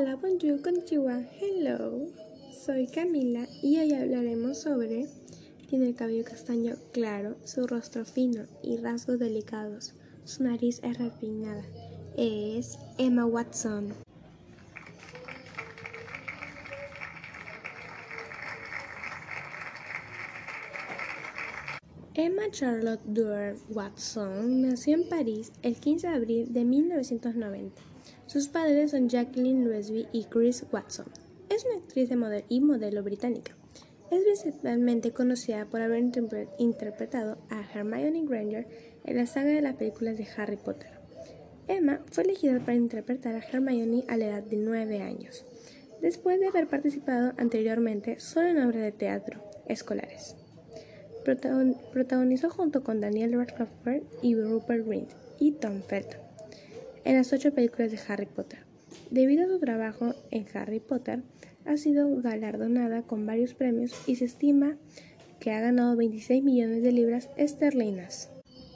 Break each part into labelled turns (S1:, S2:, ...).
S1: Hola, bonjour, konnichiwa, hello. Soy Camila y hoy hablaremos sobre tiene el cabello castaño claro, su rostro fino y rasgos delicados. Su nariz es refinada. Es Emma Watson. Emma Charlotte Duer Watson nació en París el 15 de abril de 1990. Sus padres son Jacqueline Louisby y Chris Watson. Es una actriz de modelo y modelo británica. Es principalmente conocida por haber interpretado a Hermione Granger en la saga de las películas de Harry Potter. Emma fue elegida para interpretar a Hermione a la edad de 9 años, después de haber participado anteriormente solo en obras de teatro escolares protagonizó junto con Daniel Radcliffe y Rupert Grint y Tom Felton en las ocho películas de Harry Potter. Debido a su trabajo en Harry Potter, ha sido galardonada con varios premios y se estima que ha ganado 26 millones de libras esterlinas.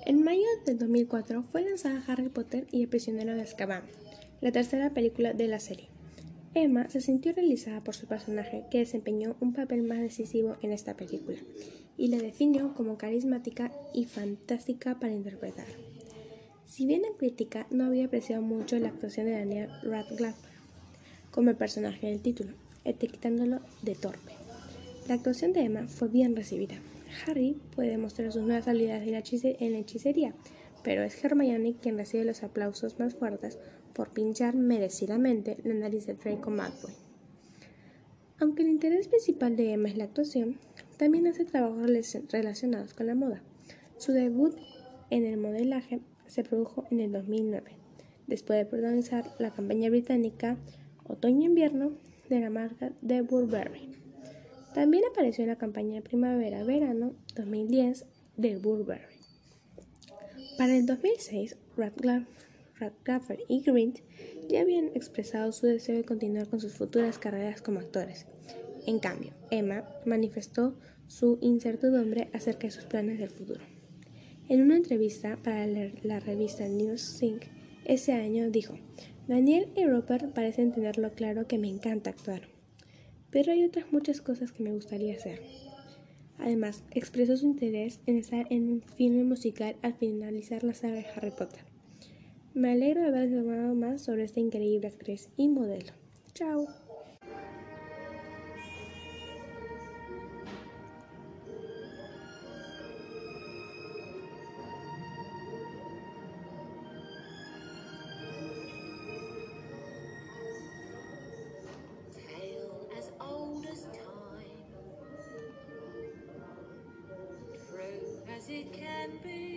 S1: En mayo de 2004 fue lanzada Harry Potter y el prisionero de Azkaban, la tercera película de la serie. Emma se sintió realizada por su personaje, que desempeñó un papel más decisivo en esta película, y la definió como carismática y fantástica para interpretar. Si bien la crítica no había apreciado mucho la actuación de Daniel Radcliffe como el personaje del título, etiquetándolo de torpe, la actuación de Emma fue bien recibida. Harry puede demostrar sus nuevas habilidades en hechicería, pero es Hermione quien recibe los aplausos más fuertes por pinchar merecidamente la nariz de Draco Malfoy. Aunque el interés principal de Emma es la actuación, también hace trabajos relacionados con la moda. Su debut en el modelaje se produjo en el 2009, después de protagonizar la campaña británica Otoño-Invierno de la marca de Burberry. También apareció en la campaña Primavera-Verano 2010 de Burberry. Para el 2006, Radcliffe y Grint ya habían expresado su deseo de continuar con sus futuras carreras como actores. En cambio, Emma manifestó su incertidumbre acerca de sus planes del futuro. En una entrevista para la revista Newsync ese año dijo, Daniel y Rupert parecen tenerlo claro que me encanta actuar, pero hay otras muchas cosas que me gustaría hacer. Además, expresó su interés en estar en un filme musical al finalizar la saga de Harry Potter. Me alegro de haber informado más sobre esta increíble actriz y modelo. Chao.
S2: It can be.